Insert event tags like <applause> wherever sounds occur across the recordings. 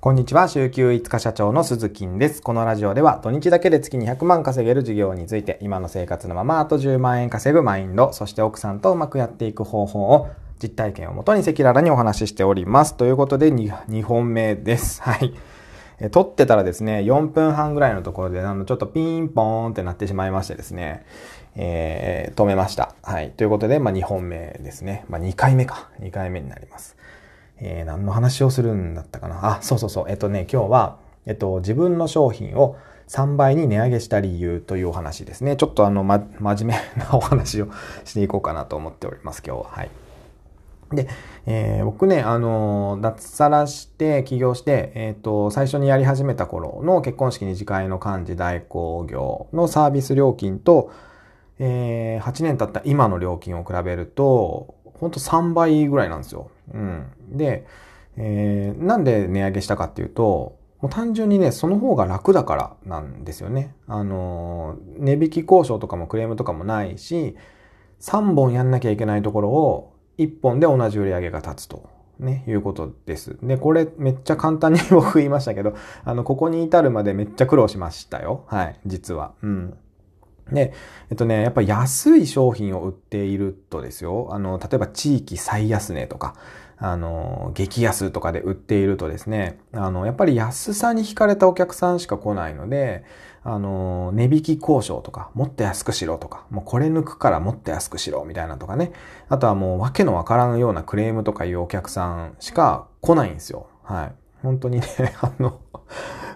こんにちは、週休5日社長の鈴木です。このラジオでは土日だけで月に100万稼げる事業について、今の生活のままあと10万円稼ぐマインド、そして奥さんとうまくやっていく方法を実体験をもとに赤裸々にお話ししております。ということで 2, 2本目です。<laughs> はい。撮ってたらですね、4分半ぐらいのところで、あの、ちょっとピンポーンってなってしまいましてですね、えー、止めました。はい。ということで、まあ、2本目ですね。まあ、2回目か。2回目になります。えー、何の話をするんだったかな？あ、そうそうそう。えっとね、今日は、えっと、自分の商品を3倍に値上げした理由というお話ですね。ちょっとあの、ま、真面目なお話をしていこうかなと思っております、今日は。はい。で、えー、僕ね、あの、脱サラして起業して、えっ、ー、と、最初にやり始めた頃の結婚式二次会の幹事代行業のサービス料金と、えー、8年経った今の料金を比べると、ほんと3倍ぐらいなんですよ。うん。で、えー、なんで値上げしたかっていうと、もう単純にね、その方が楽だからなんですよね。あのー、値引き交渉とかもクレームとかもないし、3本やんなきゃいけないところを1本で同じ売り上げが立つと。ね、いうことです。で、これめっちゃ簡単に僕言いましたけど、あの、ここに至るまでめっちゃ苦労しましたよ。はい、実は。うん。で、えっとね、やっぱ安い商品を売っているとですよ、あの、例えば地域最安値とか、あの、激安とかで売っているとですね、あの、やっぱり安さに惹かれたお客さんしか来ないので、あの、値引き交渉とか、もっと安くしろとか、もうこれ抜くからもっと安くしろみたいなとかね。あとはもうわけのわからんようなクレームとかいうお客さんしか来ないんですよ。はい。本当にね、<laughs> あの、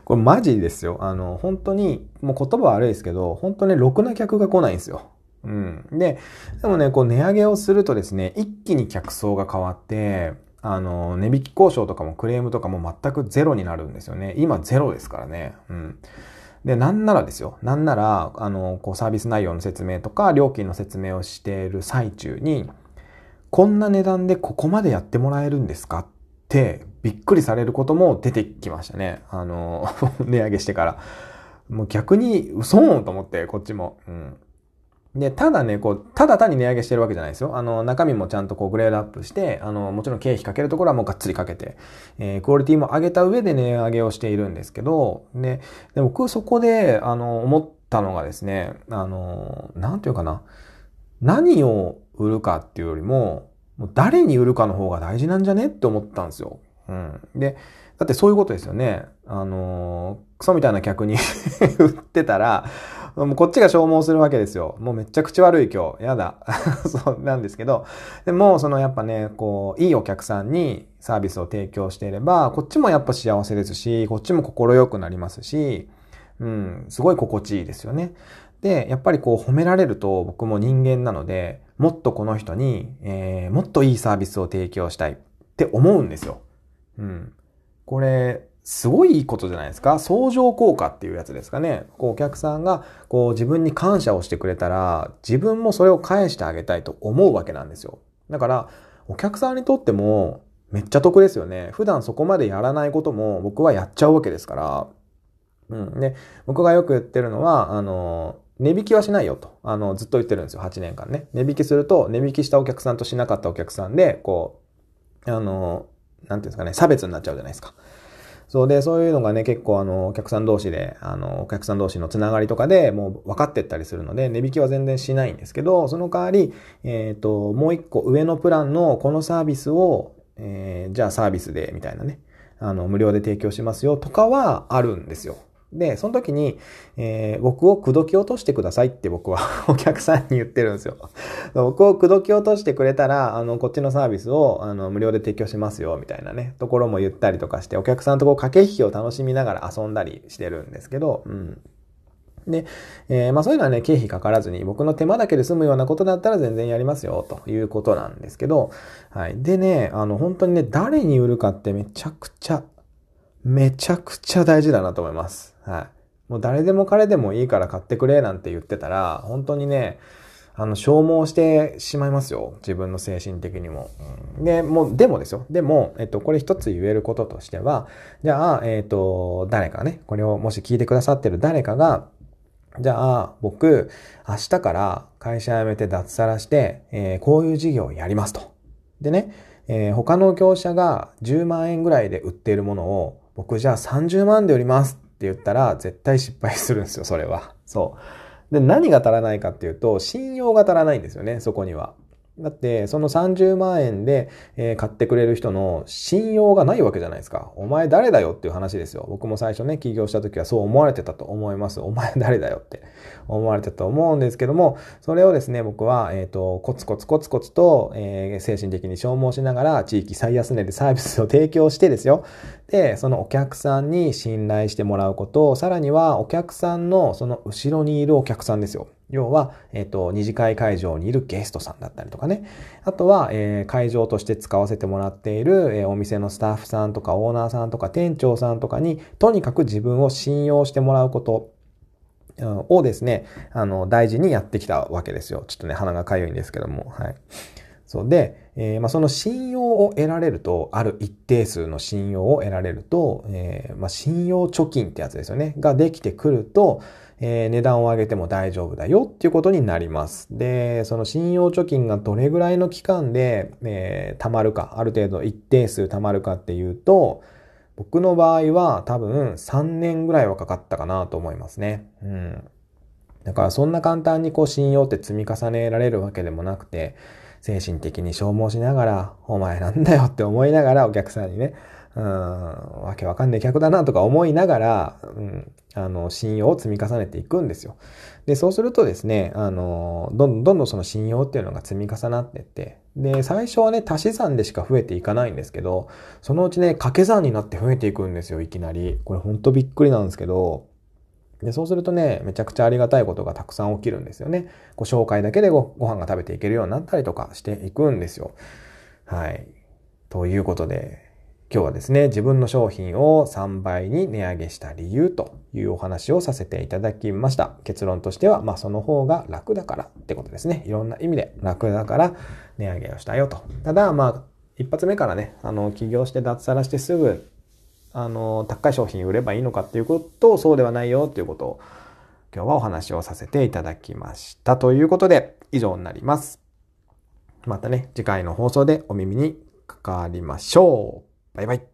これマジですよ。あの、本当に、もう言葉悪いですけど、本当ね、ろくな客が来ないんですよ。うん。で、でもね、こう値上げをするとですね、一気に客層が変わって、あの、値引き交渉とかもクレームとかも全くゼロになるんですよね。今ゼロですからね。うん。で、なんならですよ。なんなら、あの、こうサービス内容の説明とか、料金の説明をしている最中に、こんな値段でここまでやってもらえるんですかってびっくりされることも出てきましたね。あの、<laughs> 値上げしてから。もう逆に嘘と思って、こっちも。うん。で、ただね、こう、ただ単に値上げしてるわけじゃないですよ。あの、中身もちゃんとこう、グレードアップして、あの、もちろん経費かけるところはもうがっつりかけて、えー、クオリティも上げた上で値上げをしているんですけど、で、で僕そこで、あの、思ったのがですね、あの、なんていうかな、何を売るかっていうよりも、もう誰に売るかの方が大事なんじゃねって思ったんですよ。うん。で、だってそういうことですよね。あのー、クソみたいな客に <laughs> 売ってたら、もうこっちが消耗するわけですよ。もうめっちゃ口悪い今日。やだ。<laughs> そうなんですけど。でも、そのやっぱね、こう、いいお客さんにサービスを提供していれば、こっちもやっぱ幸せですし、こっちも心よくなりますし、うん、すごい心地いいですよね。で、やっぱりこう褒められると僕も人間なので、もっとこの人に、えー、もっといいサービスを提供したいって思うんですよ。うん。これ、すごいいいことじゃないですか？相乗効果っていうやつですかね？こうお客さんがこう自分に感謝をしてくれたら自分もそれを返してあげたいと思うわけなんですよ。だからお客さんにとってもめっちゃ得ですよね。普段そこまでやらないことも僕はやっちゃうわけですから。うん。で、僕がよく言ってるのは、あの、値引きはしないよと。あの、ずっと言ってるんですよ。8年間ね。値引きすると、値引きしたお客さんとしなかったお客さんで、こう、あの、なんていうんですかね、差別になっちゃうじゃないですか。そうで、そういうのがね、結構あの、お客さん同士で、あの、お客さん同士のつながりとかでもう分かってったりするので、値引きは全然しないんですけど、その代わり、えっ、ー、と、もう一個上のプランのこのサービスを、えー、じゃあサービスで、みたいなね、あの、無料で提供しますよとかはあるんですよ。で、その時に、えー、僕を口説き落としてくださいって僕は <laughs> お客さんに言ってるんですよ。<laughs> 僕を口説き落としてくれたら、あの、こっちのサービスを、あの、無料で提供しますよ、みたいなね、ところも言ったりとかして、お客さんとこう駆け引きを楽しみながら遊んだりしてるんですけど、うん。で、えー、まあそういうのはね、経費かからずに、僕の手間だけで済むようなことだったら全然やりますよ、ということなんですけど、はい。でね、あの、本当にね、誰に売るかってめちゃくちゃめちゃくちゃ大事だなと思います。はい。もう誰でも彼でもいいから買ってくれなんて言ってたら、本当にね、あの、消耗してしまいますよ。自分の精神的にも。で、もう、でもですよ。でも、えっと、これ一つ言えることとしては、じゃあ、えっと、誰かね、これをもし聞いてくださってる誰かが、じゃあ、僕、明日から会社辞めて脱サラして、えー、こういう事業をやりますと。でね、えー、他の業者が10万円ぐらいで売っているものを僕じゃあ30万で売りますって言ったら絶対失敗するんですよ、それは。そう。で、何が足らないかっていうと、信用が足らないんですよね、そこには。だって、その30万円で、え、買ってくれる人の信用がないわけじゃないですか。お前誰だよっていう話ですよ。僕も最初ね、起業した時はそう思われてたと思います。お前誰だよって思われてたと思うんですけども、それをですね、僕は、えっ、ー、と、コツコツコツコツと、えー、精神的に消耗しながら、地域最安値でサービスを提供してですよ。で、そのお客さんに信頼してもらうこと、さらにはお客さんのその後ろにいるお客さんですよ。要は、えっ、ー、と、二次会会場にいるゲストさんだったりとかね。あとは、えー、会場として使わせてもらっている、えー、お店のスタッフさんとかオーナーさんとか店長さんとかに、とにかく自分を信用してもらうことをですね、あの、大事にやってきたわけですよ。ちょっとね、鼻がかゆいんですけども、はい。そうで、えー、まあ、その信用を得られると、ある一定数の信用を得られると、えー、まあ、信用貯金ってやつですよね。ができてくると、えー、値段を上げても大丈夫だよっていうことになります。で、その信用貯金がどれぐらいの期間で、えー、貯まるか、ある程度一定数貯まるかっていうと、僕の場合は多分3年ぐらいはかかったかなと思いますね。うん。だからそんな簡単にこう信用って積み重ねられるわけでもなくて、精神的に消耗しながら、お前なんだよって思いながらお客さんにね、うん、わけわかんない客だなとか思いながら、うん、あの、信用を積み重ねていくんですよ。で、そうするとですね、あの、どんどんどんその信用っていうのが積み重なっていって、で、最初はね、足し算でしか増えていかないんですけど、そのうちね、掛け算になって増えていくんですよ、いきなり。これほんとびっくりなんですけど、で、そうするとね、めちゃくちゃありがたいことがたくさん起きるんですよね。ご紹介だけでごご飯が食べていけるようになったりとかしていくんですよ。はい。ということで、今日はですね、自分の商品を3倍に値上げした理由というお話をさせていただきました。結論としては、まあその方が楽だからってことですね。いろんな意味で楽だから値上げをしたよと。ただ、まあ、一発目からね、あの、起業して脱サラしてすぐ、あの、高い商品売ればいいのかっていうことを、そうではないよっていうことを、今日はお話をさせていただきました。ということで、以上になります。またね、次回の放送でお耳にかかりましょう。バイバイ。